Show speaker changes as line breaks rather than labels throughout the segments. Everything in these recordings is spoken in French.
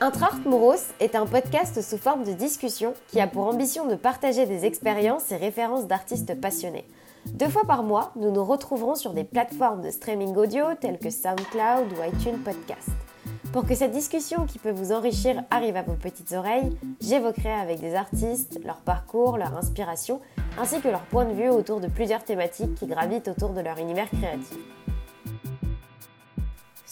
Intraart est un podcast sous forme de discussion qui a pour ambition de partager des expériences et références d'artistes passionnés. Deux fois par mois, nous nous retrouverons sur des plateformes de streaming audio telles que SoundCloud ou iTunes Podcast. Pour que cette discussion qui peut vous enrichir arrive à vos petites oreilles, j'évoquerai avec des artistes leur parcours, leur inspiration, ainsi que leur point de vue autour de plusieurs thématiques qui gravitent autour de leur univers créatif.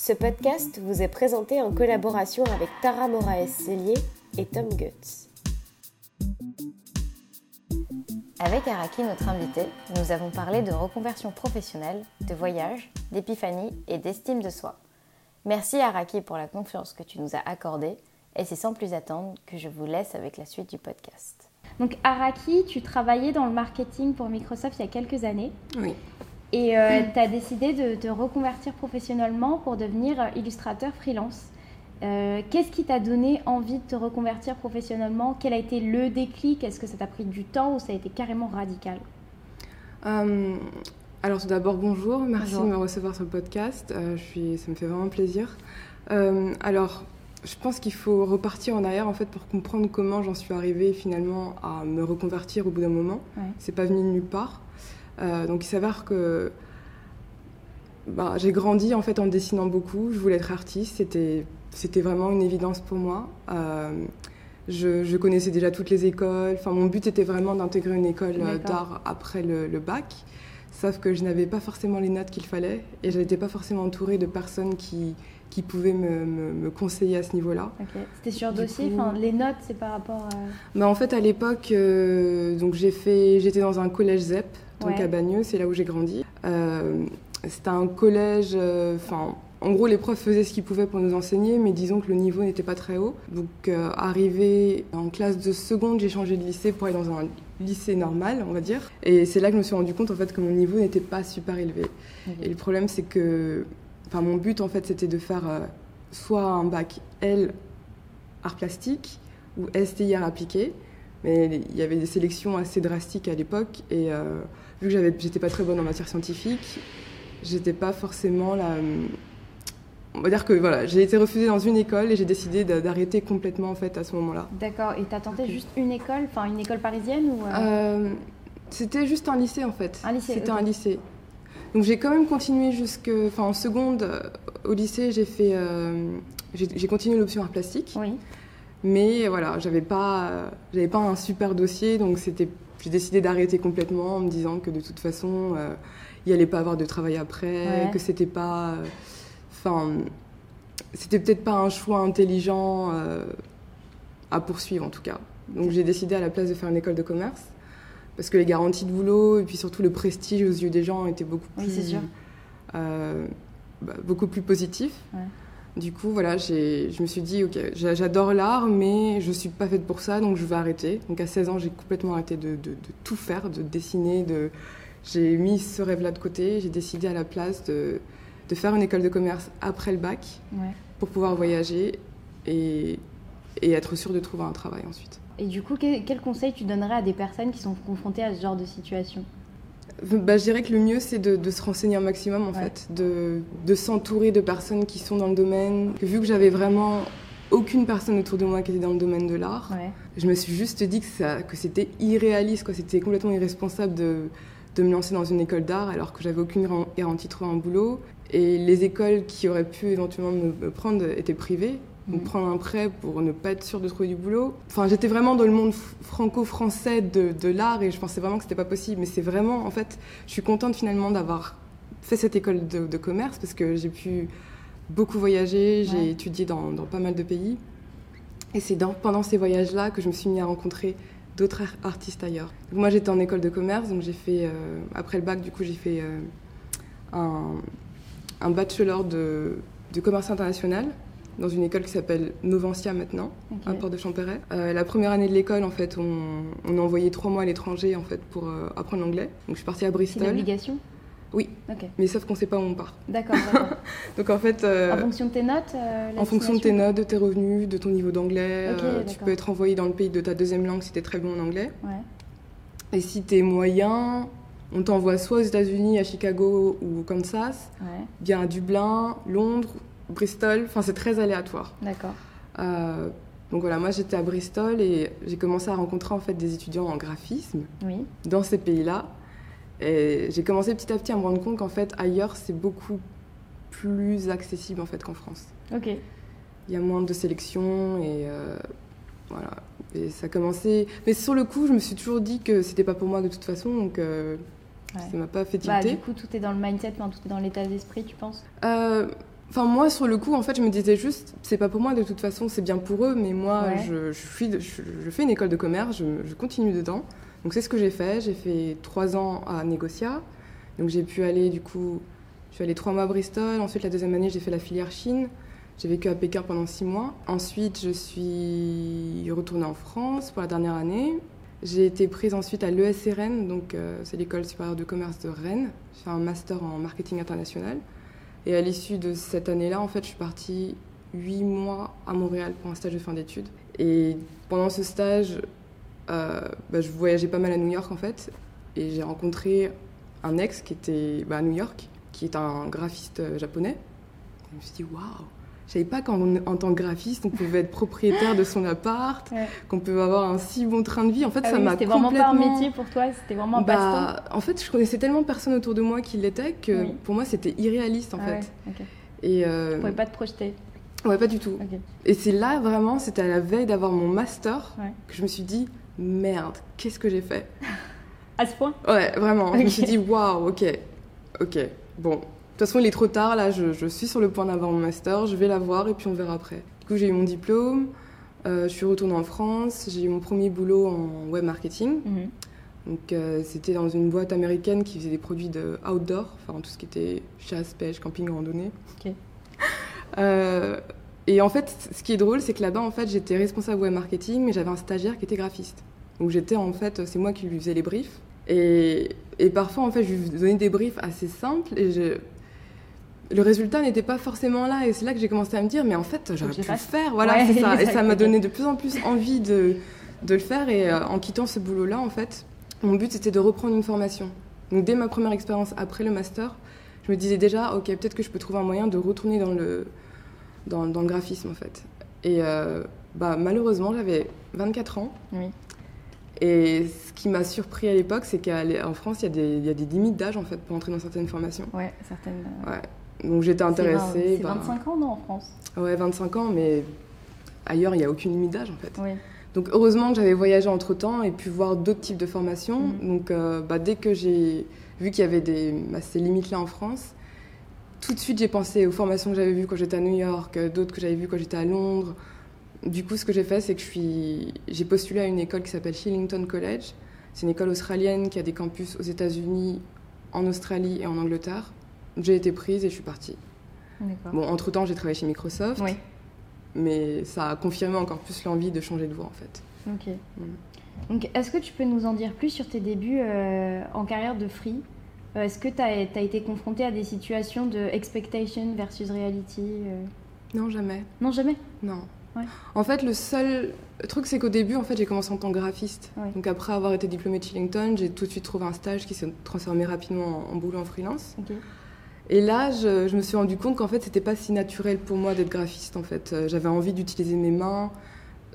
Ce podcast vous est présenté en collaboration avec Tara Moraes-Cellier et Tom Guts. Avec Araki, notre invité, nous avons parlé de reconversion professionnelle, de voyage, d'épiphanie et d'estime de soi. Merci Araki pour la confiance que tu nous as accordée et c'est sans plus attendre que je vous laisse avec la suite du podcast.
Donc Araki, tu travaillais dans le marketing pour Microsoft il y a quelques années.
Oui.
Et euh, tu as décidé de te reconvertir professionnellement pour devenir euh, illustrateur freelance. Euh, qu'est-ce qui t'a donné envie de te reconvertir professionnellement? Quel a été le déclic? Est-ce que ça t'a pris du temps ou ça a été carrément radical?
Alors tout d'abord, bonjour. Merci de me recevoir sur le podcast. je suis, ça me fait vraiment plaisir. alors, je pense qu'il faut repartir en arrière en fait pour comprendre comment j'en suis arrivée finalement à me reconvertir au bout d'un moment. C'est pas venu de nulle part. Euh, donc il s'avère que bah, j'ai grandi en fait en dessinant beaucoup. Je voulais être artiste, c'était c'était vraiment une évidence pour moi. Euh, je, connaissais déjà toutes les écoles. Enfin, mon but était vraiment d'intégrer une école euh, d'art après le, bac. Sauf que je n'avais pas forcément les notes qu'il fallait et je n'étais pas forcément entourée de personnes qui, qui pouvaient me, me, conseiller à ce niveau-là.
C'était sur dossier enfin, Les notes, c'est par rapport à...
Bah, en fait, à l'époque, donc j'ai fait, j'étais dans un collège ZEP donc à Bagneux, c'est là où j'ai grandi. Euh, c'était un collège, euh, enfin. en gros, les profs faisaient ce qu'ils pouvaient pour nous enseigner, mais disons que le niveau n'était pas très haut. Donc, euh, arrivé en classe de seconde, j'ai changé de lycée pour aller dans un lycée normal, on va dire. Et c'est là que je me suis rendu compte en fait que mon niveau n'était pas super élevé. Et le problème, c'est que, enfin, mon but en fait, c'était de faire soit un bac L art plastique ou STI art appliqué. Mais il y avait des sélections assez drastiques à l'époque et vu que j'étais pas très bonne en matière scientifique, j'étais pas forcément la. On va dire que voilà, j'ai été refusée dans une école et j'ai décidé d'arrêter complètement en fait à ce moment-là.
D'accord. Et t'as tenté juste une école, enfin une école parisienne ou euh?
Euh, C'était juste un lycée en fait.
Un lycée.
C'était un lycée. Donc j'ai quand même continué jusque, enfin en seconde euh, au lycée, j'ai fait, j'ai continué l'option art plastique.
Oui.
Mais voilà, j'avais pas, j'avais pas un super dossier, donc c'était j'ai décidé d'arrêter complètement en me disant que de toute façon, euh, il n'y allait pas avoir de travail après, que c'était pas. Enfin, c'était peut-être pas un choix intelligent euh, à poursuivre en tout cas. Donc j'ai décidé à la place de faire une école de commerce parce que les garanties de boulot et puis surtout le prestige aux yeux des gens étaient beaucoup plus, euh, bah, beaucoup plus positif. Du coup, voilà, je me suis dit, ok, j'adore l'art, mais je ne suis pas faite pour ça, donc je vais arrêter. Donc à 16 ans, j'ai complètement arrêté de, tout faire, de dessiner. De... J'ai mis ce rêve-là de côté. J'ai décidé à la place de, faire une école de commerce après le bac pour pouvoir voyager et, être sûre de trouver un travail ensuite.
Et du coup, quel, quel conseil tu donnerais à des personnes qui sont confrontées à ce genre de situation?
Bah, je dirais que le mieux, c'est de, se renseigner un maximum, en fait, de, de s'entourer de personnes qui sont dans le domaine. Vu que j'avais vraiment aucune personne autour de moi qui était dans le domaine de l'art, je me suis juste dit que, ça, que c'était irréaliste, quoi. C'était complètement irresponsable de, de me lancer dans une école d'art alors que j'avais aucune garantie de trouver un boulot. Et les écoles qui auraient pu éventuellement me prendre étaient privées donc prendre un prêt pour ne pas être sûr de trouver du boulot. Enfin, j'étais vraiment dans le monde franco-français de, de l'art et je pensais vraiment que c'était pas possible. Mais c'est vraiment, en fait, je suis contente finalement d'avoir fait cette école de, commerce parce que j'ai pu beaucoup voyager, j'ai étudié dans, dans, pas mal de pays. Et c'est pendant ces voyages-là que je me suis mis à rencontrer d'autres artistes ailleurs. moi, j'étais en école de commerce, donc j'ai fait, euh, après le bac, du coup, j'ai fait euh, un, un, bachelor de, de commerce international dans une école qui s'appelle Noventia maintenant, à Port de Champéret. Euh, la première année de l'école, en fait, on, on, a envoyé trois mois à l'étranger en fait pour euh, apprendre l'anglais. Donc je suis partie à Bristol.
C'est une obligation?
Oui. Mais sauf qu'on ne sait pas où on part.
D'accord.
Donc en fait.
Euh, en fonction de tes notes.
en fonction de tes notes, de tes revenus, de ton niveau d'anglais, tu peux être envoyé dans le pays de ta deuxième langue si tu es très bon en anglais. Ouais. Et si tu es moyen, on t'envoie soit aux États-Unis, à Chicago ou au Kansas, bien à Dublin, Londres Bristol. Enfin, c'est très aléatoire.
D'accord.
Euh, donc voilà, moi j'étais à Bristol et j'ai commencé à rencontrer en fait des étudiants en graphisme
oui.
dans ces pays-là. Et j'ai commencé petit à petit à me rendre compte qu'en fait ailleurs c'est beaucoup plus accessible en fait qu'en France.
Ok.
Il y a moins de sélection et euh, voilà. Et ça a commencé. Mais sur le coup, je me suis toujours dit que c'était pas pour moi de toute façon, donc euh, ça m'a pas fait
bah,
tilter.
du coup, tout est dans le mindset, tout est dans l'état d'esprit, tu penses?
Euh, Enfin, moi, sur le coup, en fait, je me disais juste, c'est pas pour moi de toute façon, c'est bien pour eux, mais moi, je, je, suis, je, fais une école de commerce, je, continue dedans. Donc, c'est ce que j'ai fait. J'ai fait trois ans à Négocia. Donc, j'ai pu aller, du coup, je suis allée trois mois à Bristol. Ensuite, la deuxième année, j'ai fait la filière Chine. J'ai vécu à Pékin pendant six mois. Ensuite, je suis retournée en France pour la dernière année. J'ai été prise ensuite à l'ESRN, donc euh, c'est l'école supérieure de commerce de Rennes. J'ai fait un master en marketing international. Et à l'issue de cette année-là, en fait, je suis partie huit mois à Montréal pour un stage de fin d'études. Et pendant ce stage, euh, bah, je voyageais pas mal à New York, en fait. Et j'ai rencontré un ex qui était bah, à New York, qui est un graphiste euh, japonais. Et je me suis dit, waouh! Je savais pas qu'en tant que graphiste, on pouvait être propriétaire de son appart, qu'on peut avoir un si bon train de vie. En fait,
ah
ça m'a
C'était vraiment pas un métier pour toi, c'était vraiment un
bah, En fait, je connaissais tellement de personnes autour de moi qui l'étaient que pour moi, c'était irréaliste en
ah
fait.
Ouais,
Et euh...
pouvais pas te projeter.
Ouais, pas du tout. Et c'est là vraiment, c'était à la veille d'avoir mon master que je me suis dit merde, qu'est-ce que j'ai fait?
À ce point?
Ouais, vraiment. Je me suis dit waouh, ok, ok, bon, toute façon, il est trop tard, là, je, suis sur le point d'avoir mon master, je vais l'avoir et puis on verra après. Du coup, j'ai eu mon diplôme, euh, je suis retournée en France, j'ai eu mon premier boulot en web marketing. Mhm. Donc, euh, c'était dans une boîte américaine qui faisait des produits de outdoor, enfin tout ce qui était chasse, pêche, camping, randonnée. Euh, et en fait, ce qui est drôle, c'est que là-bas, en fait, j'étais responsable web marketing, mais j'avais un stagiaire qui était graphiste. Donc, j'étais en fait, c'est moi qui lui faisais les briefs. Et, et, parfois, en fait, je lui donnais des briefs assez simples et je, le résultat n'était pas forcément là. Et c'est là que j'ai commencé à me dire, mais en fait, j'aurais pu le faire. Voilà, ça. Et ça m'a donné de plus en plus envie de, de le faire. Et euh, en quittant ce boulot-là, en fait, mon but, c'était de reprendre une formation. Donc, dès ma première expérience après le master, je me disais déjà, OK, peut-être que je peux trouver un moyen de retourner dans le, dans, le graphisme, en fait. Et euh, bah, malheureusement, j'avais 24 ans.
Oui.
Et ce qui m'a surpris à l'époque, c'est qu'en France, il y, a des, il y a des limites d'âge en fait pour entrer dans certaines formations.
Ouais, certaines.
Euh, ouais. Donc j'étais intéressée.
C'est 25 ans, non, en France
Ouais, 25 ans, mais ailleurs, il n'y a aucune limite d'âge, en fait. Donc heureusement que j'avais voyagé entre-temps et pu voir d'autres types de formations. Mm. Donc euh, bah, dès que j'ai vu qu'il y avait des, bah, ces limites-là en France, tout de suite j'ai pensé aux formations que j'avais vues quand j'étais à New York, d'autres que j'avais vues quand j'étais à Londres. Du coup, ce que j'ai fait, c'est que j'ai postulé à une école qui s'appelle Shillington College. C'est une école australienne qui a des campus aux États-Unis, en Australie et en Angleterre. J'ai été prise et je suis partie. Bon, entre-temps, j'ai travaillé chez Microsoft. Mais ça a confirmé encore plus l'envie de changer de voie, en fait.
Ok. Mm. Donc, est-ce que tu peux nous en dire plus sur tes débuts euh, en carrière de free? Euh, Est-ce que tu as, été confrontée à des situations de expectation versus reality euh?
Non, jamais.
Non, jamais?
Non. En fait, le seul truc, c'est qu'au début, en fait, j'ai commencé en tant que graphiste. Donc après avoir été diplômée de Chillington, j'ai tout de suite trouvé un stage qui s'est transformé rapidement en, boulot en freelance. Et là, je, me suis rendu compte qu'en fait, c'était pas si naturel pour moi d'être graphiste. En fait, euh, j'avais envie d'utiliser mes mains,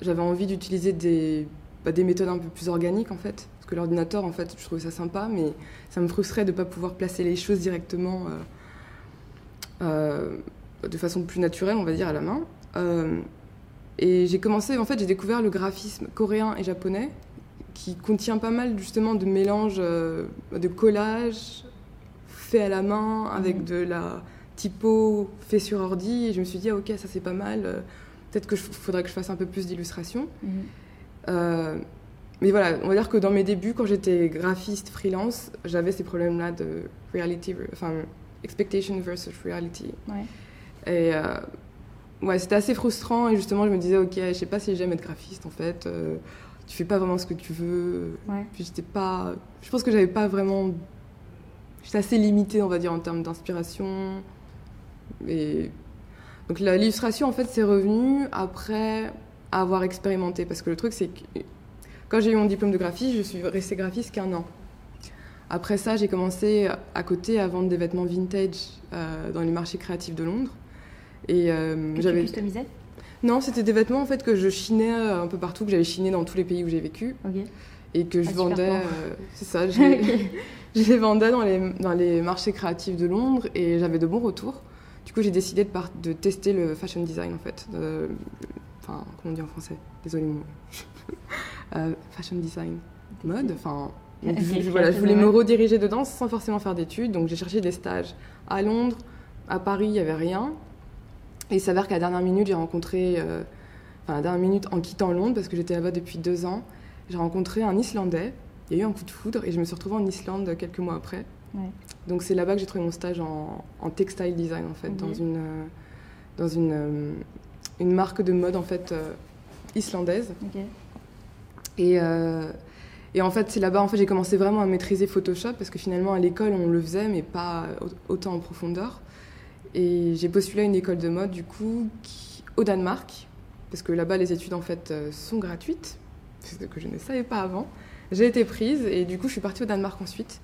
j'avais envie d'utiliser des, bah, des méthodes un peu plus organiques, en fait. Parce que l'ordinateur, en fait, je trouvais ça sympa, mais ça me frustrait de ne pas pouvoir placer les choses directement euh, euh, de façon plus naturelle, on va dire, à la main. et j'ai commencé, en fait, j'ai découvert le graphisme coréen et japonais, qui contient pas mal justement de mélanges de collage fait à la main, avec mhm. de la typo fait sur ordi. Et je me suis dit, ah, ok, ça c'est pas mal. Euh, peut-être que faudrait que je fasse un peu plus d'illustration. Mhm. Euh, mais voilà, on va dire que dans mes débuts, quand j'étais graphiste freelance, j'avais ces problèmes-là de reality, enfin, expectation versus reality. Et euh, ouais, c'était assez frustrant. Et justement, je me disais, ok, je sais pas si j'aime être graphiste en fait. tu fais pas vraiment ce que tu veux. Puis j'étais pas. Je pense que j'avais pas vraiment j'étais assez limitée, on va dire, en termes d'inspiration. Et donc l'illustration, en fait, c'est revenu après avoir expérimenté. Parce que le truc, c'est que quand j'ai eu mon diplôme de graphiste, je suis restée graphiste qu'un an. Après ça, j'ai commencé à côté à vendre des vêtements vintage euh, dans les marchés créatifs de Londres.
Et que j'avais. Customisais?
Non, c'était des vêtements en fait que je chinais un peu partout, que j'avais chiné dans tous les pays où j'ai vécu. Et que je ah, vendais. c'est ça, je, les vendais dans les, dans les marchés créatifs de Londres et j'avais de bons retours. Du coup, j'ai décidé de, de, tester le fashion design en fait. Enfin, comment on dit en français? Désolée, euh, fashion design, mode. Enfin, je, voilà, je voulais me rediriger dedans sans forcément faire d'études. Donc j'ai cherché des stages à Londres, à Paris, il n'y avait rien. Et il s'avère qu'à la dernière minute, j'ai rencontré, euh, enfin, la dernière minute en quittant Londres, parce que j'étais là-bas depuis deux ans, j'ai rencontré un Islandais. Il y a eu un coup de foudre et je me suis retrouvée en Islande quelques mois après. Donc c'est là-bas que j'ai trouvé mon stage en, textile design en fait, dans une, euh, dans une, une marque de mode en fait islandaise. Et, euh, et, en fait, c'est là-bas en fait, j'ai commencé vraiment à maîtriser Photoshop parce que finalement, à l'école, on le faisait, mais pas autant en profondeur. Et j'ai postulé à une école de mode, du coup, au Danemark, parce que là-bas, les études en fait euh, sont gratuites, ce que je ne savais pas avant. J'ai été prise et du coup, je suis partie au Danemark ensuite.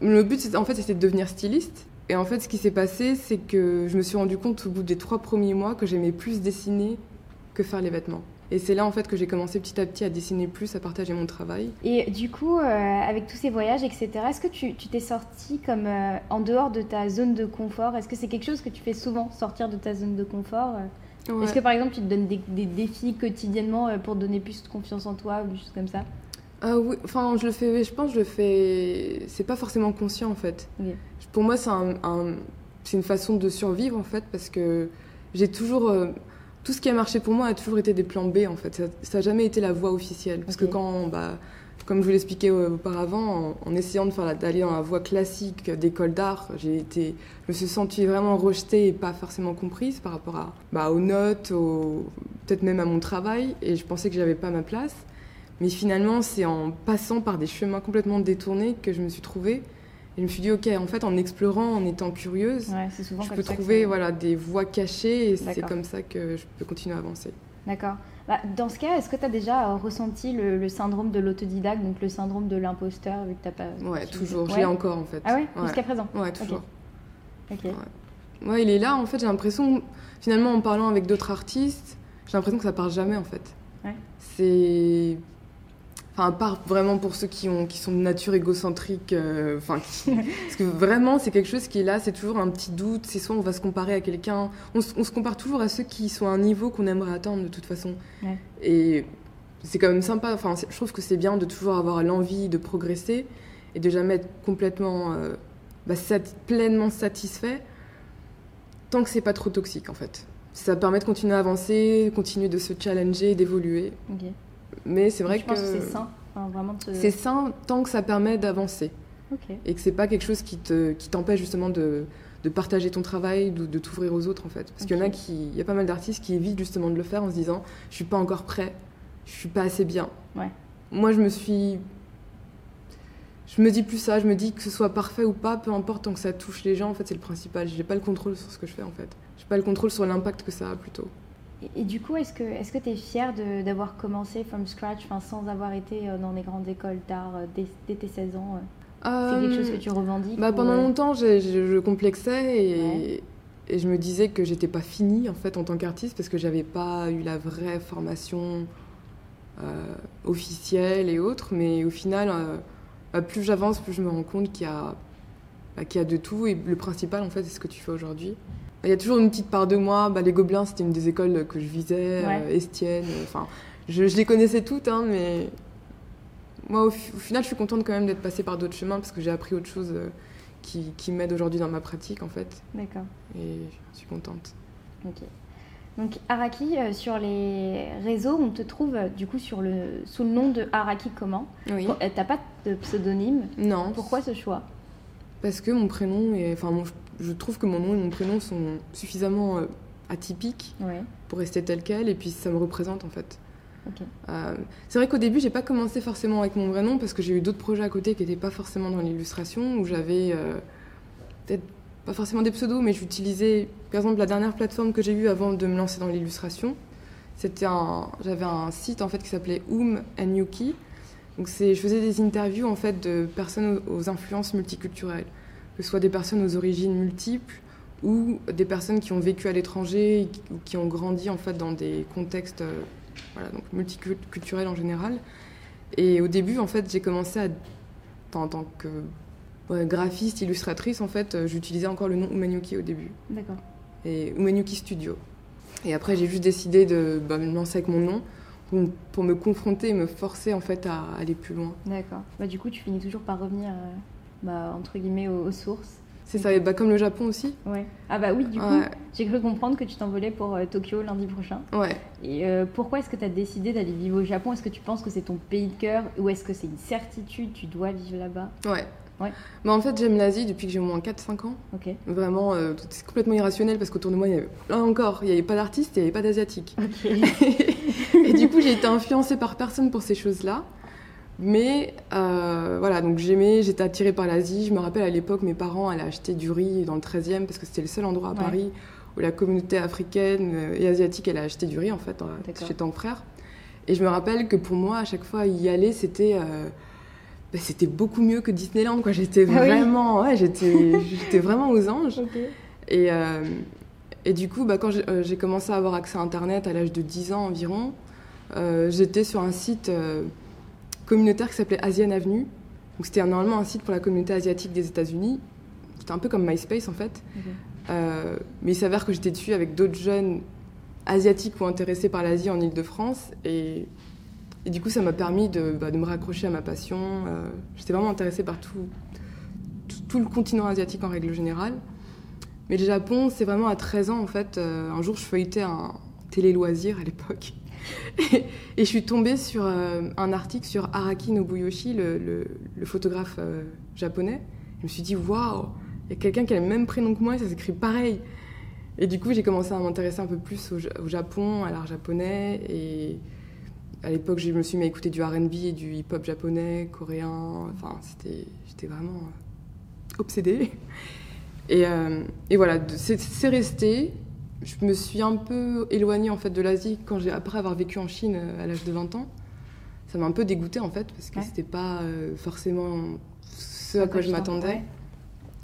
Le but, en fait, c'était de devenir styliste. Et en fait, ce qui s'est passé, c'est que je me suis rendu compte au bout des trois premiers mois que j'aimais plus dessiner que faire les vêtements. Et c'est là en fait que j'ai commencé petit à petit à dessiner plus, à partager mon travail.
Et du coup, euh, avec tous ces voyages, etc., est-ce que tu t'es sorti comme euh, en dehors de ta zone de confort? Est-ce que c'est quelque chose que tu fais souvent, sortir de ta zone de confort euh? Est-ce que par exemple tu te donnes des, défis quotidiennement pour donner plus de confiance en toi ou des choses comme ça?
Ah oui, enfin je le fais, je pense que je le fais, c'est pas forcément conscient en fait. Pour moi c'est un, c'est une façon de survivre en fait parce que j'ai toujours tout ce qui a marché pour moi a toujours été des plans B en fait. Ça n'a jamais été la voie officielle. Parce que quand, bah, comme je vous l'expliquais auparavant, en, essayant de faire d'aller dans la voie classique d'école d'art, j'ai été, je me suis sentie vraiment rejetée et pas forcément comprise par rapport à, bah, aux notes, peut-être même à mon travail. Et je pensais que j'avais pas ma place. Mais finalement, c'est en passant par des chemins complètement détournés que je me suis trouvée et je me suis dit, ok, en fait, en explorant, en étant curieuse, je peux trouver voilà, des voies cachées et c'est comme ça que je peux continuer à avancer.
D'accord. Bah, dans ce cas, est-ce que tu as déjà euh, ressenti le, syndrome de l'autodidacte, donc le syndrome de l'imposteur, vu que tu pas.
Ouais, toujours. Je l'ai encore, en fait.
Ah ouais, Jusqu'à présent?
Ouais, toujours. Ok. Ouais. il est là, en fait, j'ai l'impression, finalement, en parlant avec d'autres artistes, j'ai l'impression que ça part jamais, en fait. Ouais. C'est Enfin, à part vraiment pour ceux qui, ont, qui sont de nature égocentrique, euh, enfin, parce que vraiment c'est quelque chose qui est là, c'est toujours un petit doute, c'est soit on va se comparer à quelqu'un, on, se compare toujours à ceux qui sont à un niveau qu'on aimerait atteindre de toute façon. Et c'est quand même sympa, enfin, je trouve que c'est bien de toujours avoir l'envie de progresser et de jamais être complètement, euh, bah, pleinement satisfait, tant que c'est pas trop toxique en fait. Ça permet de continuer à avancer, continuer de se challenger, d'évoluer. Mais c'est vrai que.
c'est sain.
C'est sain tant que ça permet d'avancer. Et que c'est pas quelque chose qui te qui t'empêche justement de, de, partager ton travail, de, de t'ouvrir aux autres en fait. Parce qu'il y en a qui, il y a pas mal d'artistes qui évitent justement de le faire en se disant, je suis pas encore prêt, je suis pas assez bien. Ouais. Moi, je me suis, je me dis plus ça, je me dis que ce soit parfait ou pas, peu importe tant que ça touche les gens, en fait, c'est le principal. J'ai pas le contrôle sur ce que je fais en fait. J'ai pas le contrôle sur l'impact que ça a plutôt.
Et, du coup, est-ce que est-ce que tu es fière d'avoir commencé from scratch, sans avoir été euh, dans des grandes écoles d'art euh, dès, tes 16 ans euh? C'est quelque chose que tu revendiques
bah, Pendant longtemps, je complexais et, et, je me disais que j'étais pas finie en fait en tant qu'artiste parce que j'avais pas eu la vraie formation officielle et autres. Mais au final, bah, plus j'avance, plus je me rends compte qu'il y a bah, qu'il y a de tout et le principal en fait, c'est ce que tu fais aujourd'hui. Il y a toujours une petite part de moi. Bah, les Gobelins, c'était une des écoles que je visais, euh, Estienne. Euh, enfin, je, les connaissais toutes, hein, mais moi, au, final, je suis contente quand même d'être passée par d'autres chemins parce que j'ai appris autre chose euh, qui, qui m'aide aujourd'hui dans ma pratique, en fait.
D'accord.
Et je suis contente.
Ok. Donc Araki, sur les réseaux, on te trouve du coup sur le, sous le nom de Araki comment? Oui. T'as pas de pseudonyme?
Non.
Pourquoi ce choix?
Parce que mon prénom est, enfin mon, je trouve que mon nom et mon prénom sont suffisamment euh, atypiques pour rester tel quel, et puis ça me représente en fait. Euh, c'est vrai qu'au début, j'ai pas commencé forcément avec mon vrai nom parce que j'ai eu d'autres projets à côté qui n'étaient pas forcément dans l'illustration, où j'avais euh, peut-être pas forcément des pseudos, mais j'utilisais, par exemple, la dernière plateforme que j'ai eue avant de me lancer dans l'illustration. C'était un, j'avais un site en fait qui s'appelait Oom and Yuki. Donc c'est, je faisais des interviews en fait de personnes aux influences multiculturelles que ce soit des personnes aux origines multiples ou des personnes qui ont vécu à l'étranger ou qui ont grandi en fait dans des contextes voilà, donc multiculturels en général. Et au début, en fait, j'ai commencé à, en tant que graphiste, illustratrice, en fait, j'utilisais encore le nom Umanyuki au début.
D'accord.
Et Umanyuki Studio. Et après, j'ai juste décidé de bah, me lancer avec mon nom pour, me confronter et me forcer en fait à aller plus loin.
D'accord. Bah, du coup, tu finis toujours par revenir euh, bah, entre guillemets aux, sources.
C'est ça, et bah, comme le Japon aussi.
Ouais. Ah bah oui, du coup, j'ai cru comprendre que tu t'envolais pour euh, Tokyo lundi prochain.
Ouais.
Et euh, pourquoi est-ce que tu as décidé d'aller vivre au Japon? Est-ce que tu penses que c'est ton pays de cœur ou est-ce que c'est une certitude, tu dois vivre là-bas?
Ouais. Bah, en fait, j'aime l'Asie depuis que j'ai au moins 4-5 ans. Vraiment, euh, c'est complètement irrationnel parce qu'autour de moi, il y avait, là encore, il n'y avait pas d'artistes, il n'y avait pas d'asiatiques. et du coup, j'ai été influencée par personne pour ces choses-là. Mais euh, voilà, donc j'aimais, j'étais attirée par l'Asie. Je me rappelle à l'époque, mes parents allaient acheter du riz dans le 13e parce que c'était le seul endroit à Paris où la communauté africaine et asiatique elle a acheté du riz en fait, chez tant frère. Et je me rappelle que pour moi, à chaque fois y aller, c'était. Euh, bah, c'était beaucoup mieux que Disneyland. Quoi. J'étais ah vraiment, ouais, j'étais, j'étais vraiment aux anges. Et, euh, et du coup, bah, quand euh, j'ai, commencé à avoir accès à Internet à l'âge de 10 ans environ, euh, j'étais sur un site communautaire qui s'appelait Asian Avenue. Donc, c'était normalement un site pour la communauté asiatique des États-Unis. C'était un peu comme MySpace en fait. mais il s'avère que j'étais dessus avec d'autres jeunes asiatiques ou intéressés par l'Asie en Ile-de-France. Et et du coup, ça m'a permis de, bah, de, me raccrocher à ma passion. Euh, j'étais vraiment intéressée par tout, tout, le continent asiatique en règle générale. Mais le Japon, c'est vraiment à 13 ans, en fait. Euh, un jour, je feuilletais un télé-loisir à l'époque. et, je suis tombée sur euh, un article sur Araki Nobuyoshi, le, photographe japonais. Je me suis dit, waouh, il y a quelqu'un qui a le même prénom que moi et ça s'écrit pareil. Et du coup, j'ai commencé à m'intéresser un peu plus au, Japon, à l'art japonais. Et à l'époque, je me suis mis à écouter du RB et du hip-hop japonais, coréen. Enfin, j'étais vraiment euh, obsédée. Euh, et voilà, c'est resté. Je me suis un peu éloignée en fait de l'Asie quand j'ai après avoir vécu en Chine euh, à l'âge de 20 ans. Ça m'a un peu dégoûtée en fait parce que c'était pas forcément ce à quoi je m'attendais.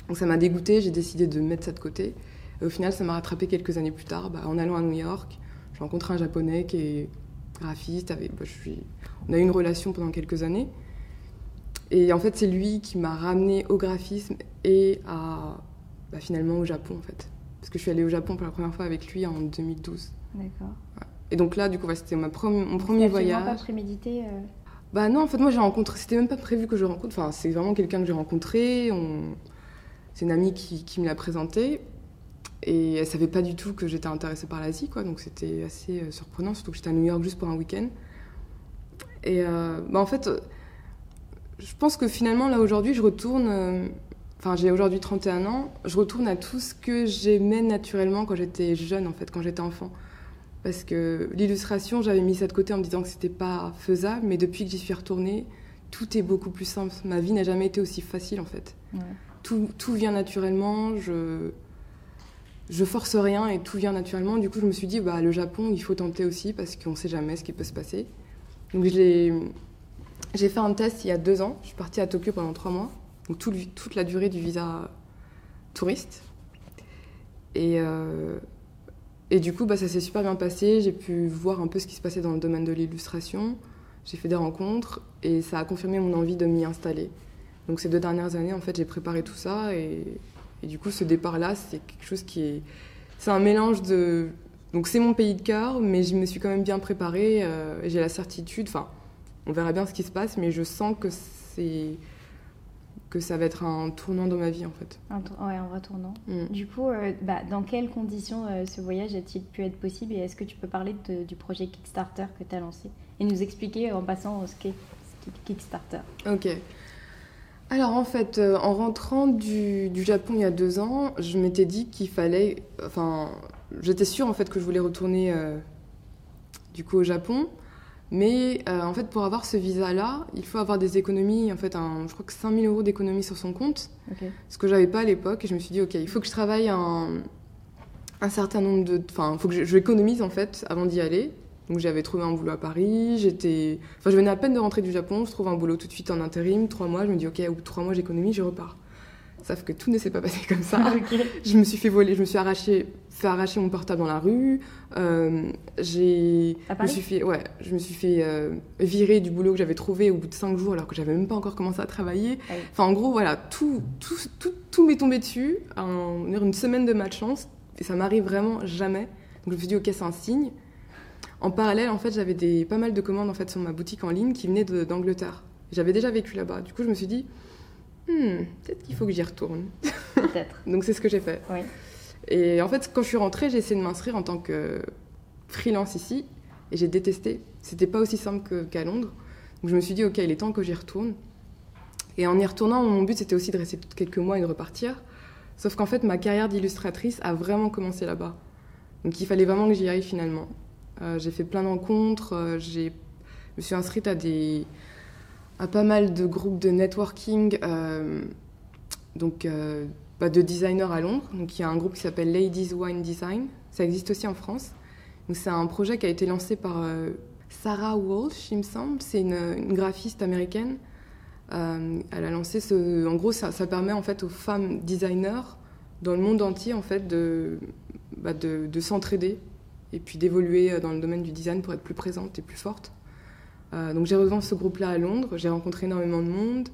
Donc ça m'a dégoûtée, j'ai décidé de mettre ça de côté. Et au final, ça m'a rattrapé quelques années plus tard. Bah, en allant à New York, j'ai rencontré un japonais qui est graphiste. Avec, bah, je suis... On a eu une relation pendant quelques années. Et en fait, c'est lui qui m'a ramené au graphisme et à, bah, finalement au Japon, en fait. Parce que je suis allée au Japon pour la première fois avec lui en 2012.
D'accord.
Et donc là, du coup, c'était mon premier voyage.
pas prémédité euh
Bah non, en fait, moi j'ai rencontré. C'était même pas prévu que je rencontre. Enfin, c'est vraiment quelqu'un que j'ai rencontré. On... C'est une amie qui, qui me l'a présenté. Et elle savait pas du tout que j'étais intéressée par l'Asie, quoi. Donc c'était assez euh, surprenant, surtout que j'étais à New York juste pour un week-end. Et euh, bah en fait, je pense que finalement, là aujourd'hui, je retourne. Enfin, j'ai aujourd'hui 31 ans. Je retourne à tout ce que j'aimais naturellement quand j'étais jeune, en fait, quand j'étais enfant. Parce que l'illustration, j'avais mis ça de côté en me disant que c'était pas faisable, mais depuis que j'y suis retournée, tout est beaucoup plus simple. Ma vie n'a jamais été aussi facile, en fait. Tout, tout vient naturellement. Je je force rien et tout vient naturellement. Du coup, je me suis dit, bah, le Japon, il faut tenter aussi parce qu'on ne sait jamais ce qui peut se passer. Donc, j'ai fait un test il y a deux ans. Je suis partie à Tokyo pendant trois mois, donc toute la durée du visa touriste. Et, euh, et du coup, bah, ça s'est super bien passé. J'ai pu voir un peu ce qui se passait dans le domaine de l'illustration. J'ai fait des rencontres et ça a confirmé mon envie de m'y installer. Donc ces deux dernières années, en fait, j'ai préparé tout ça et, et du coup, ce départ-là, c'est quelque chose qui est. C'est un mélange de. Donc, c'est mon pays de cœur, mais je me suis quand même bien préparée. Euh, j'ai la certitude. Enfin, on verra bien ce qui se passe, mais je sens que c'est. Que ça va être un tournant dans ma vie, en fait.
Un, ouais, un vrai tournant. Mm. Du coup, euh, bah, dans quelles conditions euh, ce voyage a-t-il pu être possible Et est-ce que tu peux parler du projet Kickstarter que tu as lancé Et nous expliquer en passant ce qu'est Kickstarter?
Ok. Alors en fait, euh, en rentrant du, Japon il y a deux ans, je m'étais dit qu'il fallait, enfin, j'étais sûre en fait que je voulais retourner du coup au Japon, mais euh, en fait pour avoir ce visa-là, il faut avoir des économies, en fait, je crois que 5000 euros d'économies sur son compte, ce que j'avais pas à l'époque, et je me suis dit ok, il faut que je travaille un, un certain nombre de, enfin, il faut que je, je économise en fait avant d'y aller. Donc j'avais trouvé un boulot à Paris, j'étais... Enfin je venais à peine de rentrer du Japon, je trouve un boulot tout de suite en intérim, trois mois, je me dis ok, au bout de trois mois j'économise, je repars. Sauf que tout ne s'est pas passé comme ça. Je me suis fait voler, je me suis arraché, fait arracher mon portable dans la rue. Euh, j'ai, je me suis fait, ouais, je me suis fait euh, virer du boulot que j'avais trouvé au bout de cinq jours alors que j'avais même pas encore commencé à travailler. Ah enfin, en gros, voilà, tout, tout, tout, tout m'est tombé dessus en une semaine de malchance et ça m'arrive vraiment jamais. Donc je me suis dit, ok, c'est un signe. En parallèle, en fait, j'avais des, pas mal de commandes en fait sur ma boutique en ligne qui venaient d'Angleterre. J'avais déjà vécu là-bas. Du coup, je me suis dit, hmm, peut-être qu'il faut que j'y retourne. Peut-être. Donc c'est ce que j'ai fait. Oui. Et en fait, quand je suis rentrée, j'ai essayé de m'inscrire en tant que freelance ici. Et j'ai détesté. C'était pas aussi simple qu'à Londres. Donc je me suis dit, ok, il est temps que j'y retourne. Et en y retournant, mon but c'était aussi de rester quelques mois et de repartir. Sauf qu'en fait, ma carrière d'illustratrice a vraiment commencé là-bas. Donc il fallait vraiment que j'y aille finalement. Euh, j'ai fait plein de rencontres. Euh, je me suis inscrite à des, à pas mal de groupes de networking, euh, donc euh, bah, de designers à Londres. Donc il y a un groupe qui s'appelle Ladies Wine Design. Ça existe aussi en France. Donc c'est un projet qui a été lancé par euh, Sarah Walsh, il me semble. C'est une, graphiste américaine. elle a lancé ce. En gros, ça, permet en fait aux femmes designers dans le monde entier en fait de, bah, de, de s'entraider et puis d'évoluer dans le domaine du design pour être plus présente et plus forte. Euh, donc j'ai rejoint ce groupe-là à Londres, j'ai rencontré énormément de monde.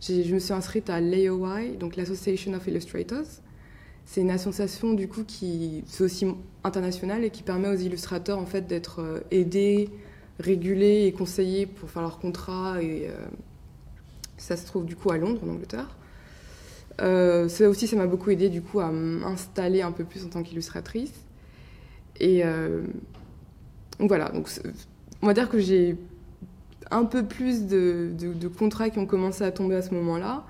Je me suis inscrite à l'AOI, donc l'Association of Illustrators. C'est une association du coup qui c'est aussi internationale et qui permet aux illustrateurs en fait d'être euh, aidés, régulés et conseillés pour faire leurs contrats et euh, ça se trouve du coup à Londres en Angleterre. ça aussi ça m'a beaucoup aidé du coup à m'installer un peu plus en tant qu'illustratrice et voilà donc on va dire que j'ai un peu plus de, contrats qui ont commencé à tomber à ce moment-là.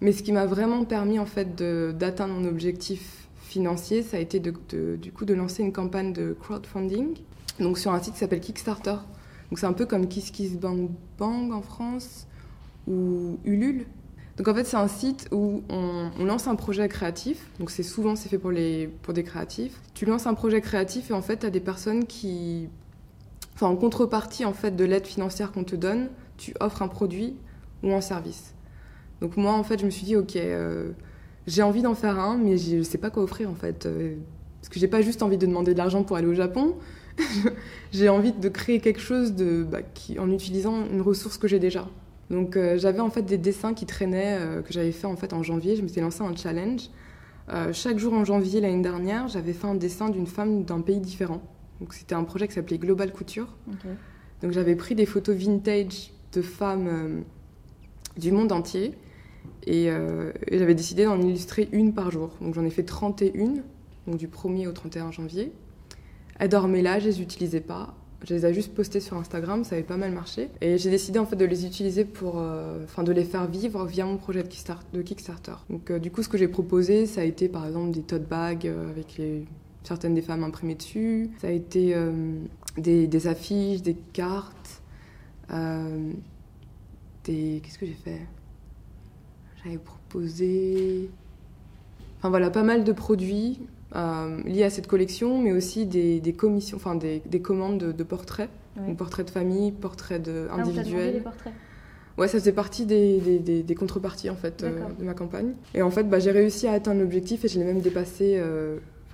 Mais ce qui m'a vraiment permis en fait d'atteindre mon objectif financier, ça a été de, du coup de lancer une campagne de crowdfunding, donc sur un site qui s'appelle Kickstarter. Donc c'est un peu comme KissKissBankBang Bang en France ou Ulule. Donc en fait c'est un site où on, lance un projet créatif. Donc c'est souvent c'est fait pour les pour des créatifs. Tu lances un projet créatif et en fait tu as des personnes qui en contrepartie en fait de l'aide financière qu'on te donne, tu offres un produit ou un service. Donc moi en fait je me suis dit ok euh, j'ai envie d'en faire un mais je ne sais pas quoi offrir en fait euh, parce que j'ai pas juste envie de demander de l'argent pour aller au Japon, j'ai envie de créer quelque chose de bah, en utilisant une ressource que j'ai déjà. Donc euh, j'avais en fait des dessins qui traînaient que j'avais fait en fait en janvier, je m'étais lancé un challenge. chaque jour en janvier l'année dernière, j'avais fait un dessin d'une femme d'un pays différent. Donc c'était un projet qui s'appelait Global Couture. Donc j'avais pris des photos vintage de femmes euh, du monde entier euh, et, j'avais décidé d'en illustrer une par jour. Donc j'en ai fait 31, donc du 1er au 31 janvier. Elles dormaient là, je les utilisais pas. Je les ai juste postées sur Instagram, ça avait pas mal marché. Et j'ai décidé en fait de les utiliser pour, euh, enfin de les faire vivre via mon projet de Kickstarter. Donc du coup, ce que j'ai proposé, ça a été par exemple des tote bags avec les certaines des femmes imprimées dessus. Ça a été euh, des, affiches, des cartes, euh, des... Qu'est-ce que j'ai fait? J'avais proposé... Enfin voilà, pas mal de produits euh, liés à cette collection, mais aussi des, commissions, enfin des, commandes de, portraits, portraits de famille, portraits de, ah, individuels. portraits Ouais, ça faisait partie des, contreparties en fait de ma campagne. Et en fait, bah, j'ai réussi à atteindre l'objectif et je l'ai même dépassé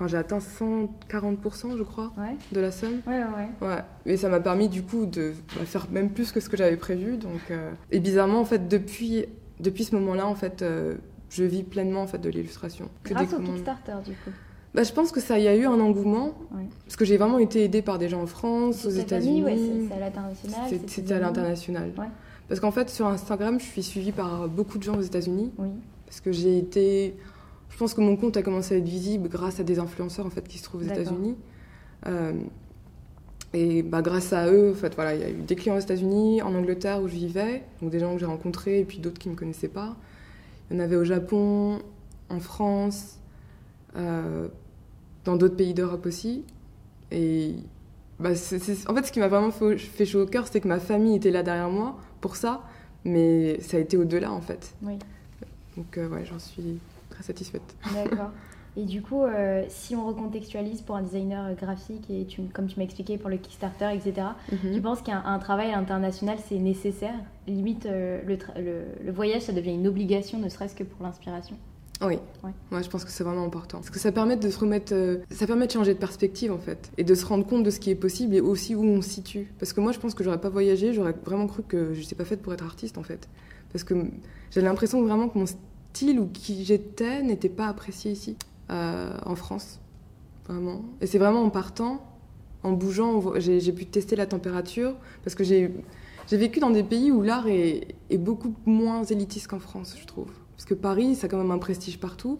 Enfin, j'ai atteint 140%, je crois, de la somme.
Ouais, ouais.
ouais. Et ça m'a permis, du coup, de bah, faire même plus que ce que j'avais prévu. Donc, euh, Et bizarrement, en fait, depuis, depuis ce moment-là, en fait, euh, je vis pleinement en fait, de l'illustration.
Grâce au Kickstarter, du coup
bah, je pense que ça y a eu un engouement, parce que j'ai vraiment été aidée par des gens en France, aux États-Unis.
Ouais, c'est à l'international.
C'était à l'international. Parce qu'en fait, sur Instagram, je suis suivie par beaucoup de gens aux États-Unis. Oui. Parce que j'ai été pense que mon compte a commencé à être visible grâce à des influenceurs en fait qui se trouvent aux États-Unis. Euh, et bah, grâce à eux, en fait, voilà, il y a eu des clients aux États-Unis, en Angleterre où je vivais, donc des gens que j'ai rencontrés et puis d'autres qui ne me connaissaient pas. Il y en avait au Japon, en France, euh, dans d'autres pays d'Europe aussi. Et bah, en fait, ce qui m'a vraiment fait, chaud au cœur, c'était que ma famille était là derrière moi pour ça, mais ça a été au-delà en fait. Oui. Donc, euh, ouais, j'en suis satisfaite.
D'accord. Et du coup, euh, si on recontextualise pour un designer graphique, et tu, comme tu m'as expliqué pour le Kickstarter, etc., mhm. tu penses qu'un travail international, c'est nécessaire? Limite, euh, le, le, voyage, ça devient une obligation, ne serait-ce que pour l'inspiration?
Oui. Moi, je pense que c'est vraiment important. Parce que ça permet de se remettre. Euh, ça permet de changer de perspective, en fait. Et de se rendre compte de ce qui est possible et aussi où on se situe. Parce que moi, je pense que j'aurais pas voyagé, j'aurais vraiment cru que je n'étais pas faite pour être artiste, en fait. Parce que j'avais l'impression vraiment que mon style ou qui j'étais n'était pas apprécié ici, euh, en France. Vraiment. Et c'est vraiment en partant, en bougeant, j'ai pu tester la température. Parce que j'ai vécu dans des pays où l'art est, est beaucoup moins élitiste qu'en France, je trouve. Parce que Paris, ça a quand même un prestige partout.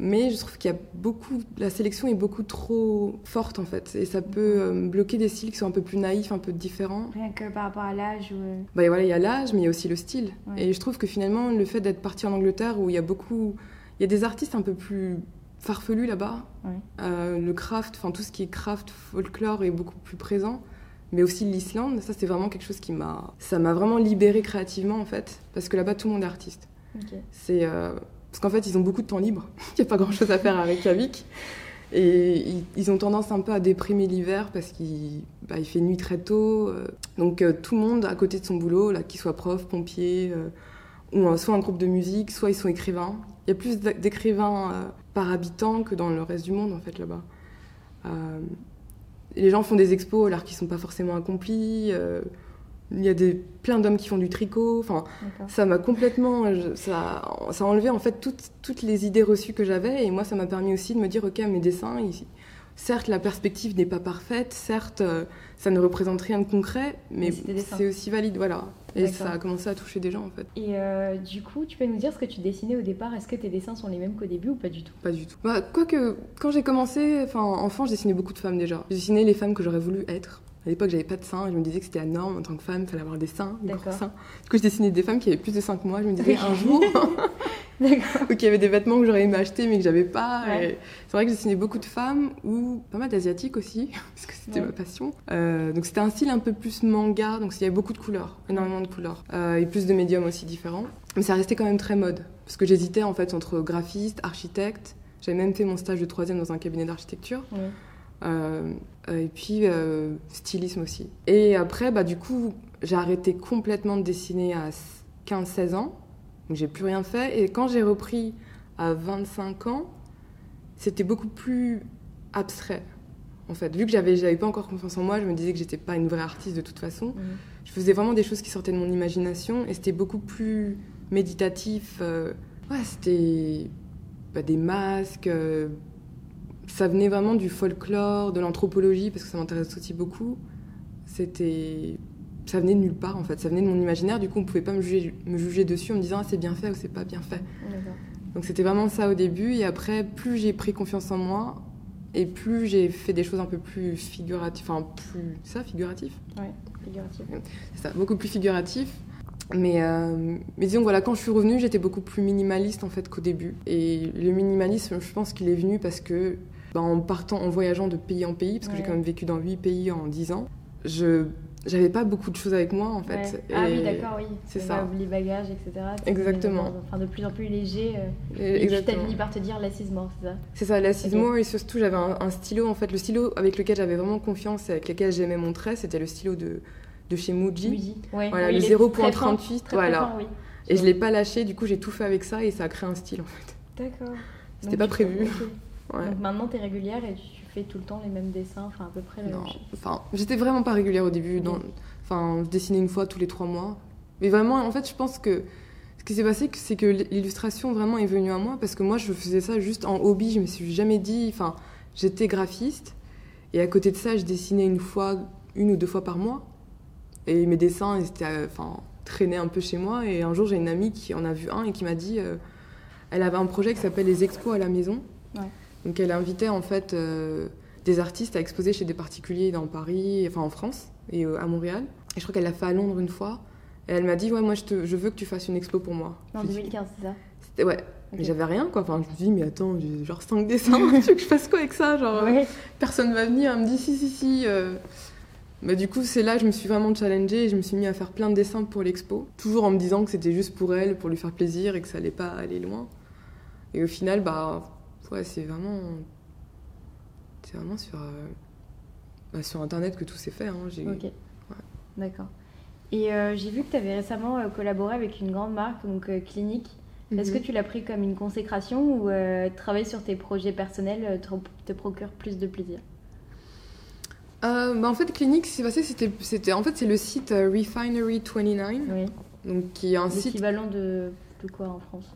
Mais je trouve qu'il y a beaucoup, la sélection est beaucoup trop forte en fait, et ça peut euh, bloquer des styles qui sont un peu plus naïfs, un peu différents.
Rien que par rapport à l'âge. Ou...
Bah voilà, il y a l'âge, mais il y a aussi le style. Et je trouve que finalement, le fait d'être parti en Angleterre, où il y a beaucoup, il y a des artistes un peu plus farfelus là-bas. Euh, le craft, enfin tout ce qui est craft, folklore est beaucoup plus présent. Mais aussi l'Islande, ça c'est vraiment quelque chose qui m'a, ça m'a vraiment libéré créativement en fait, parce que là-bas tout le monde est artiste. C'est euh, parce qu'en fait, ils ont beaucoup de temps libre. Il n'y a pas grand-chose à faire à Reykjavik. Et ils, ont tendance un peu à déprimer l'hiver parce qu'il bah, fait nuit très tôt. Euh. Donc euh, tout le monde à côté de son boulot, là, qu'il soit prof, pompier, ou soit un groupe de musique, soit ils sont écrivains. Il y a plus d'écrivains par habitant que dans le reste du monde en fait là-bas. les gens font des expos alors qu'ils ne sont pas forcément accomplis. Il y a des, plein d'hommes qui font du tricot. Enfin, ça m'a complètement. Ça, ça, a enlevé en fait toutes, toutes les idées reçues que j'avais. Et moi, ça m'a permis aussi de me dire ok, mes dessins, certes, la perspective n'est pas parfaite. Certes, euh, ça ne représente rien de concret. Mais, c'est aussi valide. Voilà. Et ça a commencé à toucher des gens en fait.
Et euh, du coup, tu peux nous dire ce que tu dessinais au départ? Est-ce que tes dessins sont les mêmes qu'au début ou pas du tout?
Pas du tout. Bah, Quoique, quand j'ai commencé, enfin, enfant, je dessinais beaucoup de femmes déjà. Je dessinais les femmes que j'aurais voulu être. À l'époque, j'avais pas de seins et je me disais que c'était la norme en tant que femme, il fallait avoir des seins, des gros seins. Du coup, je dessinais des femmes qui avaient plus de seins que moi. Je me disais un jour, ou qui avaient des vêtements que j'aurais aimé acheter mais que j'avais pas. C'est vrai que je dessinais beaucoup de femmes ou pas mal d'asiatiques aussi, parce que c'était ma passion. Euh, donc c'était un style un peu plus manga, donc il y avait beaucoup de couleurs, énormément de couleurs, euh, et plus de médiums aussi différents. Mais ça restait quand même très mode, parce que j'hésitais en fait entre graphiste, architecte. J'avais même fait mon stage de troisième dans un cabinet d'architecture. Et puis euh, stylisme aussi. Et après, bah, du coup, j'ai arrêté complètement de dessiner à 15-16 ans. Donc j'ai plus rien fait. Et quand j'ai repris à 25 ans, c'était beaucoup plus abstrait. En fait, vu que j'avais, j'avais pas encore confiance en moi, je me disais que j'étais pas une vraie artiste de toute façon. Mmh. Je faisais vraiment des choses qui sortaient de mon imagination et c'était beaucoup plus méditatif. Euh, ouais, c'était bah, des masques, ça venait vraiment du folklore, de l'anthropologie, parce que ça m'intéresse aussi beaucoup. C'était. Ça venait de nulle part en fait, ça venait de mon imaginaire, du coup on pouvait pas me juger, me juger dessus en me disant ah, c'est bien fait ou c'est pas bien fait. Donc c'était vraiment ça au début, et après, plus j'ai pris confiance en moi, et plus j'ai fait des choses un peu plus figuratives, enfin plus. ça, figuratif?
Ouais, figuratif.
C'est ça, beaucoup plus figuratif. Mais, euh, mais disons, voilà, quand je suis revenue, j'étais beaucoup plus minimaliste en fait qu'au début. Et le minimalisme, je pense qu'il est venu parce que en partant, en voyageant de pays en pays, parce que j'ai quand même vécu dans huit pays en dix ans, je j'avais pas beaucoup de choses avec moi en fait.
Ah oui, d'accord, oui. C'est ça. Les bagages, etc.
Exactement.
Enfin, de plus en plus léger. Euh, et, tu as fini par te dire l'assisement, c'est ça?
C'est ça, l'assisement. Et surtout, j'avais un, stylo. En fait, le stylo avec lequel j'avais vraiment confiance et avec lequel j'aimais mon trait, c'était le stylo de, de chez Muji.
Muji. Ouais.
Voilà, le 0.38. Voilà. oui. Et je l'ai pas lâché, du coup, j'ai tout fait avec ça et ça a créé un style en fait.
D'accord.
C'était pas prévu.
Donc maintenant, tu es régulière et tu fais tout le temps les mêmes dessins, enfin à peu près
la Enfin, j'étais vraiment pas régulière au début. Enfin, je dessinais une fois tous les trois mois. Mais vraiment, en fait, je pense que ce qui s'est passé, c'est que l'illustration vraiment est venue à moi parce que moi, je faisais ça juste en hobby. Je me suis jamais dit. Enfin, j'étais graphiste et à côté de ça, je dessinais une fois, une ou deux fois par mois. Et mes dessins, ils étaient, euh, enfin, traînaient un peu chez moi. Et un jour, j'ai une amie qui en a vu un et qui m'a dit. Euh, elle avait un projet qui s'appelle les expos à la maison. Ouais. Donc elle invitait en fait euh, des artistes à exposer chez des particuliers dans Paris, enfin en France et euh, à Montréal. Et je crois qu'elle l'a fait à Londres une fois. Et elle m'a dit ouais moi je, te, je, veux que tu fasses une expo pour moi.
En 2015 c'est ça?
C'était ouais. Mais j'avais rien quoi. Enfin je me dis mais attends genre 5 dessins. tu veux que je fasse quoi avec ça? Genre ouais. personne va venir. Elle me dit si si si. Euh. Bah, du coup, c'est là que je me suis vraiment challengée et je me suis mis à faire plein de dessins pour l'expo. Toujours en me disant que c'était juste pour elle, pour lui faire plaisir et que ça allait pas aller loin. Et au final, bah, Ouais, c'est vraiment. C'est vraiment sur, euh, bah, sur Internet que tout s'est fait. Hein.
Ok. D'accord. Et euh, j'ai vu que tu avais récemment euh, collaboré avec une grande marque, donc Clinique. Est-ce que mhm. tu l'as pris comme une consécration ou travailler sur tes projets personnels te, procure plus de plaisir?
Bah en fait, Clinique, c'est passé, c'était, c'était, en fait, c'est le site Refinery 29, oui. donc qui est un site.
L'équivalent de, de quoi en France?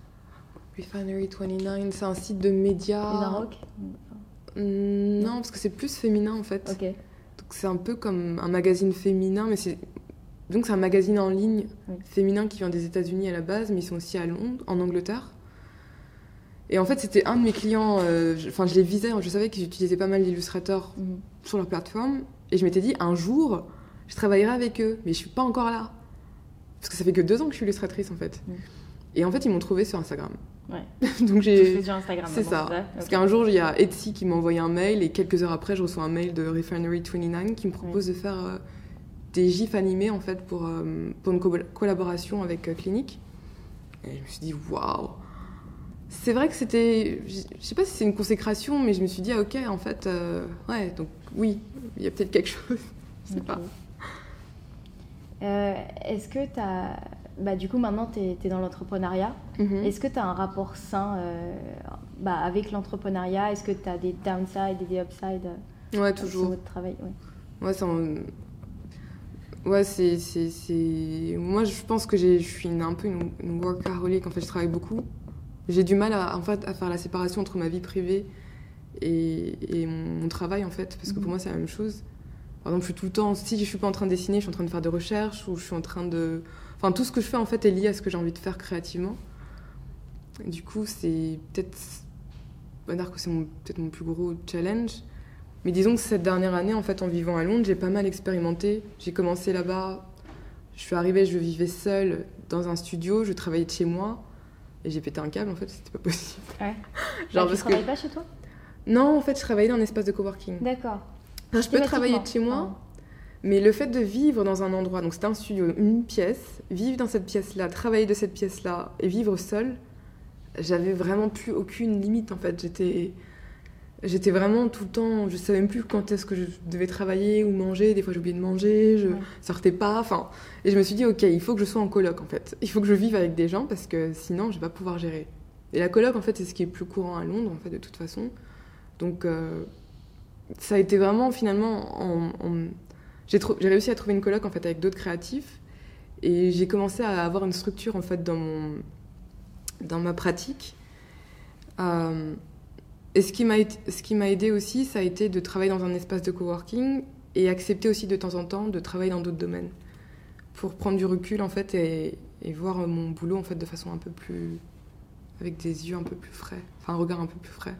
Refinery 29, c'est un site de médias.
Et rock
Non, parce que c'est plus féminin en fait.
Ok.
Donc c'est un peu comme un magazine féminin, mais c'est donc c'est un magazine en ligne féminin qui vient des États-Unis à la base, mais ils sont aussi à Londres, en Angleterre. Et en fait, c'était un de mes clients, euh, enfin je les visais, je savais qu'ils utilisaient pas mal d'illustrateurs mhm. sur leur plateforme, et je m'étais dit, un jour, je travaillerai avec eux, mais je suis pas encore là. Parce que ça fait que deux ans que je suis illustratrice en fait. Mhm. Et en fait, ils m'ont trouvé sur Instagram.
Ouais.
Donc j'ai.
Instagram.
C'est ça. Parce qu'un jour, il y a Etsy qui m'a envoyé un mail et quelques heures après, je reçois un mail de Refinery 29 qui me propose de faire euh, des gifs animés en fait pour, euh, pour une collaboration avec euh, Clinique. Et je me suis dit, waouh! C'est vrai que c'était. Je sais pas si c'est une consécration, mais je me suis dit, ah, ok, en fait, ouais, donc oui, il y a peut-être quelque chose. je sais pas.
Est-ce que tu as. Bah, du coup, maintenant, tu es, dans l'entrepreneuriat. Mm-hmm. Est-ce que tu as un rapport sain bah, avec l'entrepreneuriat? Est-ce que tu as des downsides et des upsides
Ouais, toujours.
votre travail?
Ouais. Ouais, Ouais, c'est, Moi, je pense que je suis un peu une, workaholic. En fait, je travaille beaucoup. J'ai du mal à, en fait, à faire la séparation entre ma vie privée et, et mon, travail, en fait. Parce que pour mhm. moi, c'est la même chose. Par exemple, je suis tout le temps... Si je suis pas en train de dessiner, je suis en train de faire des recherches ou je suis en train de... Enfin, tout ce que je fais, en fait, est lié à ce que j'ai envie de faire créativement. du coup, c'est peut-être... Que c'est peut-être mon plus gros challenge. Mais disons que cette dernière année, en fait, en vivant à Londres, j'ai pas mal expérimenté. J'ai commencé là-bas, je suis arrivée, je vivais seule dans un studio, je travaillais de chez moi, et j'ai pété un câble, en fait, c'était pas possible.
Ouais. Genre, tu travailles pas chez toi?
Non, en fait, je travaillais dans un espace de coworking.
D'accord.
je peux travailler de chez moi, mais le fait de vivre dans un endroit, donc c'était un studio, une pièce, vivre dans cette pièce-là, travailler de cette pièce-là, et vivre seule, j'avais vraiment plus aucune limite, en fait. J'étais J'étais vraiment tout le temps, je savais même plus quand est-ce que je devais travailler ou manger. Des fois, j'oubliais de manger, je sortais pas. Enfin, et je me suis dit, ok, il faut que je sois en coloc en fait. Il faut que je vive avec des gens parce que sinon, je vais pas pouvoir gérer. Et la coloc, en fait, c'est ce qui est plus courant à Londres, en fait, de toute façon. Donc, euh, ça a été vraiment finalement, en, j'ai réussi à trouver une coloc en fait avec d'autres créatifs et j'ai commencé à avoir une structure en fait dans mon, dans ma pratique. Euh, et ce qui m'a aidé aussi, ça a été de travailler dans un espace de coworking et accepter aussi de temps en temps de travailler dans d'autres domaines pour prendre du recul en fait et, voir mon boulot en fait de façon un peu plus avec des yeux un peu plus frais, enfin un regard un peu plus frais.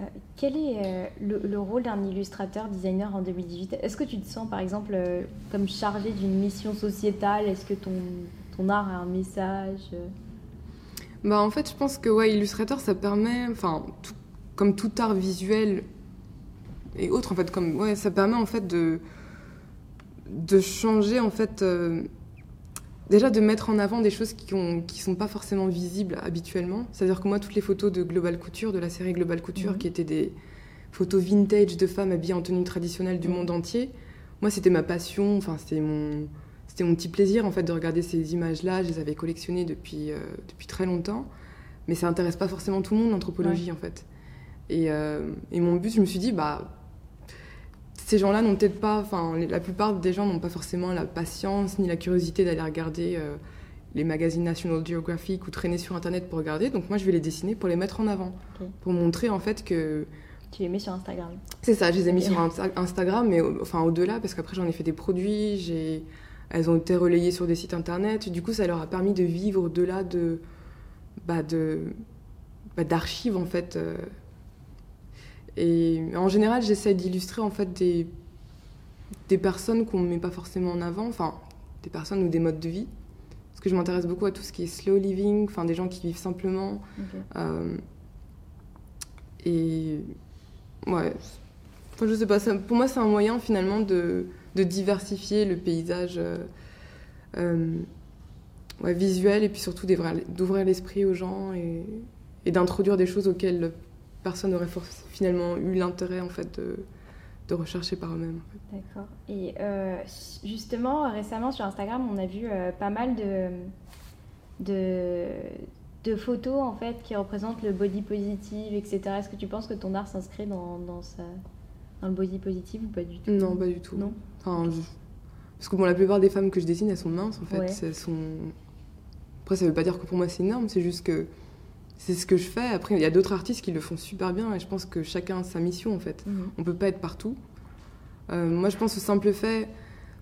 Euh, quel est euh, le, rôle d'un illustrateur designer en 2018 Est-ce que tu te sens par exemple euh, comme chargé d'une mission sociétale? Est-ce que ton, ton art a un message
bah, en fait, je pense que ouais, Illustrator, ça permet, enfin, comme tout art visuel et autres, en fait, comme, ouais, ça permet en fait de, de changer, en fait, déjà de mettre en avant des choses qui ne qui sont pas forcément visibles habituellement. C'est-à-dire que moi, toutes les photos de Global Couture, de la série Global Couture, mhm. qui étaient des photos vintage de femmes habillées en tenue traditionnelle du mhm. monde entier, moi, c'était ma passion, enfin, c'était mon c'était mon petit plaisir en fait de regarder ces images-là. Je les avais collectionnées depuis, euh, depuis très longtemps, mais ça intéresse pas forcément tout le monde l'anthropologie en fait. Et, euh, et, mon but, je me suis dit, bah, ces gens-là n'ont peut-être pas, enfin, la plupart des gens n'ont pas forcément la patience ni la curiosité d'aller regarder euh, les magazines National Geographic ou traîner sur Internet pour regarder. Donc moi, je vais les dessiner pour les mettre en avant, pour montrer en fait que
tu les mets sur Instagram.
C'est ça, je les ai mis sur Instagram, mais enfin au-delà, parce qu'après j'en ai fait des produits, j'ai elles ont été relayées sur des sites internet. Du coup, ça leur a permis de vivre au-delà de, bah de, bah d'archives en fait. Euh. Et en général, j'essaie d'illustrer en fait des, des personnes qu'on ne met pas forcément en avant, enfin des personnes ou des modes de vie. Parce que je m'intéresse beaucoup à tout ce qui est slow living, enfin des gens qui vivent simplement. Euh, et ouais, enfin, je sais pas, pour moi c'est un moyen finalement de, de diversifier le paysage euh, euh, visuel et puis surtout d'ouvrir l'esprit aux gens et, d'introduire des choses auxquelles personne n'aurait finalement eu l'intérêt en fait de, rechercher par eux-mêmes.
D'accord. Et euh, justement, récemment sur Instagram, on a vu pas mal de, de, de photos en fait qui représentent le body positive, etc. Est-ce que tu penses que ton art s'inscrit dans, dans, dans le body positive ou pas du tout?
Non, pas du tout.
Non?
Enfin, Parce que bon, la plupart des femmes que je dessine, elles sont minces en fait. Elles sont... Après, ça veut pas dire que pour moi c'est énorme, c'est juste que c'est ce que je fais. Après, il y a d'autres artistes qui le font super bien et je pense que chacun a sa mission en fait. Mhm. On peut pas être partout. Euh, moi, je pense au simple fait.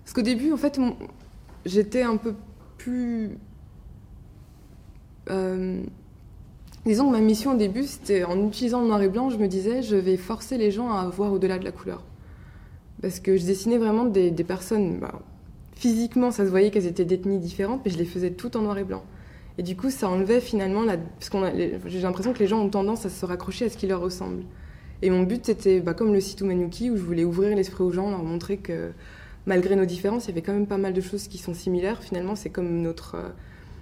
Parce qu'au début, en fait, j'étais un peu plus euh, disons que ma mission au début, c'était en utilisant le noir et blanc, je me disais, je vais forcer les gens à voir au-delà de la couleur. Parce que je dessinais vraiment des, personnes, bah, physiquement, ça se voyait qu'elles étaient d'ethnies différentes, mais je les faisais toutes en noir et blanc. Et du coup, ça enlevait finalement, la... j'ai l'impression que les gens ont tendance à se raccrocher à ce qui leur ressemble. Et mon but, c'était bah, comme le Situ Manuki, où je voulais ouvrir l'esprit aux gens, leur montrer que malgré nos différences, il y avait quand même pas mal de choses qui sont similaires. Finalement, c'est comme notre euh,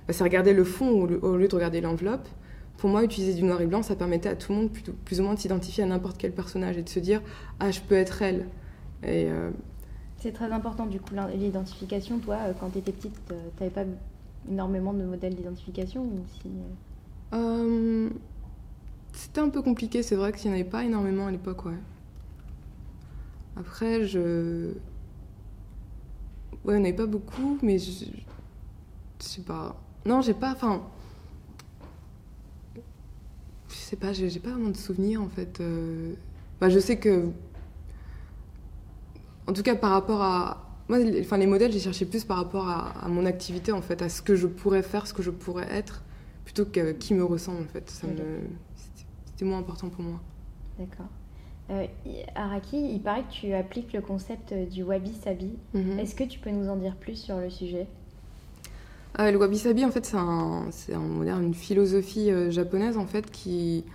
bah, c'est regarder le fond au lieu de regarder l'enveloppe. Pour moi, utiliser du noir et blanc, ça permettait à tout le monde plus, ou moins de s'identifier à n'importe quel personnage et de se dire Ah, je peux être elle.
Euh, C'est très important, du coup, l'identification. Toi, euh, quand tu étais petite, tu n'avais pas énormément de modèles d'identification si...
C'était un peu compliqué, c'est vrai qu'il n'y en avait pas énormément à l'époque, ouais. Après, je. Ouais, on avait pas beaucoup, mais je, je sais pas. Non, j'ai pas. Enfin. Je sais pas, j'ai pas vraiment de souvenirs en fait. Euh. Je sais que. En tout cas, par rapport à. Moi, enfin, les modèles, j'ai cherché plus par rapport à, mon activité en fait, à ce que je pourrais faire, ce que je pourrais être, plutôt que qui me ressemble en fait. Ça C'était moins important pour moi.
D'accord. Euh, Araki, il paraît que tu appliques le concept du wabi-sabi. Mhm. Est-ce que tu peux nous en dire plus sur le sujet?
Ah, le wabi-sabi, en fait, c'est un, une philosophie euh, japonaise en fait qui,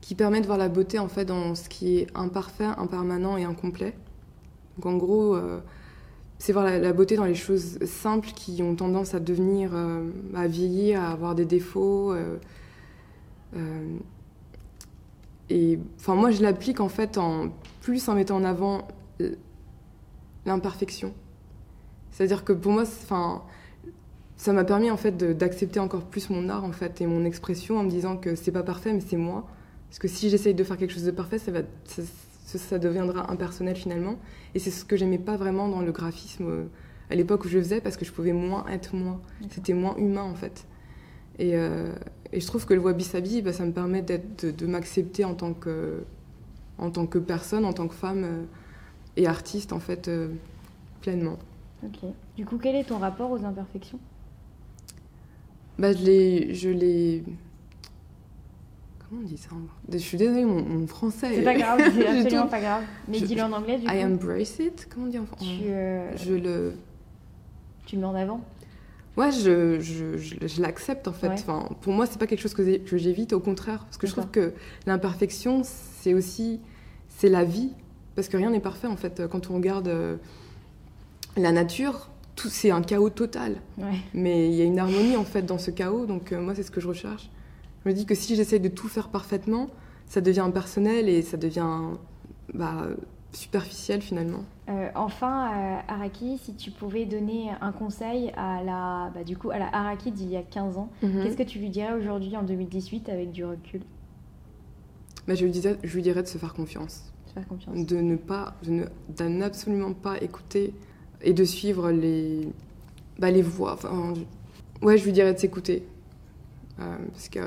qui permet de voir la beauté en fait dans ce qui est imparfait, impermanent et incomplet. Donc en gros, euh, c'est voir la, beauté dans les choses simples qui ont tendance à devenir, euh, à vieillir, à avoir des défauts. et enfin, moi, je l'applique en fait en plus en mettant en avant l'imperfection. C'est-à-dire que pour moi, enfin ça m'a permis en fait d'accepter encore plus mon art en fait et mon expression en me disant que c'est pas parfait mais c'est moi parce que si j'essaye de faire quelque chose de parfait ça va deviendra impersonnel finalement. Et c'est ce que j'aimais pas vraiment dans le graphisme euh, à l'époque où je faisais parce que je pouvais moins être moi. C'était moins humain en fait. Et, euh, et, je trouve que le wabi sabi bah, ça me permet de, m'accepter en tant que en tant que personne en tant que femme euh, et artiste en fait pleinement.
Ok. Du coup quel est ton rapport aux imperfections?
Bah, je l'ai. Je l'ai... Comment on dit ça Je suis désolée, mon, français.
C'est pas grave, c'est absolument pas grave. Mais dis-le en anglais, du
I embrace it Comment on dit en français
euh,
Je le.
Tu le mets en avant?
Ouais, je, je, je, l'accepte en fait. Enfin, pour moi, c'est pas quelque chose que, que j'évite, au contraire. Parce que je trouve que l'imperfection, c'est aussi. C'est la vie. Parce que rien n'est parfait en fait. Quand on regarde euh, la nature, tout c'est un chaos total. Mais il y a une harmonie en fait dans ce chaos, donc euh, moi c'est ce que je recherche. Je me dis que si j'essaie de tout faire parfaitement, ça devient impersonnel et ça devient bah, superficiel finalement.
Euh, enfin, euh, Araki, si tu pouvais donner un conseil à la, bah, du coup, à la Araki d'il y a 15 ans, mhm. qu'est-ce que tu lui dirais aujourd'hui en 2018 avec du recul?
Bah, je, lui disais, je lui dirais de se faire confiance.
Se faire confiance.
De ne pas, de n'absolument pas écouter et de suivre les, bah, les voix. Enfin, ouais, je lui dirais de s'écouter. Euh, parce que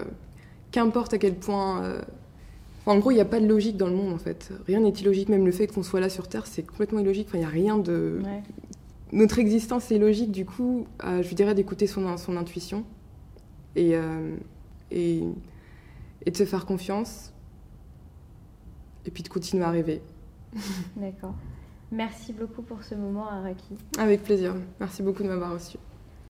qu'importe à quel point. Euh, en gros, il n'y a pas de logique dans le monde en fait. Rien n'est illogique. Même le fait qu'on soit là sur Terre, c'est complètement illogique. Enfin, il n'y a rien de. Notre existence est logique, du coup, euh, je dirais d'écouter son, son intuition et, et, et de se faire confiance et puis de continuer à rêver.
D'accord. Merci beaucoup pour ce moment, Araki.
Avec plaisir. Merci beaucoup de m'avoir reçu.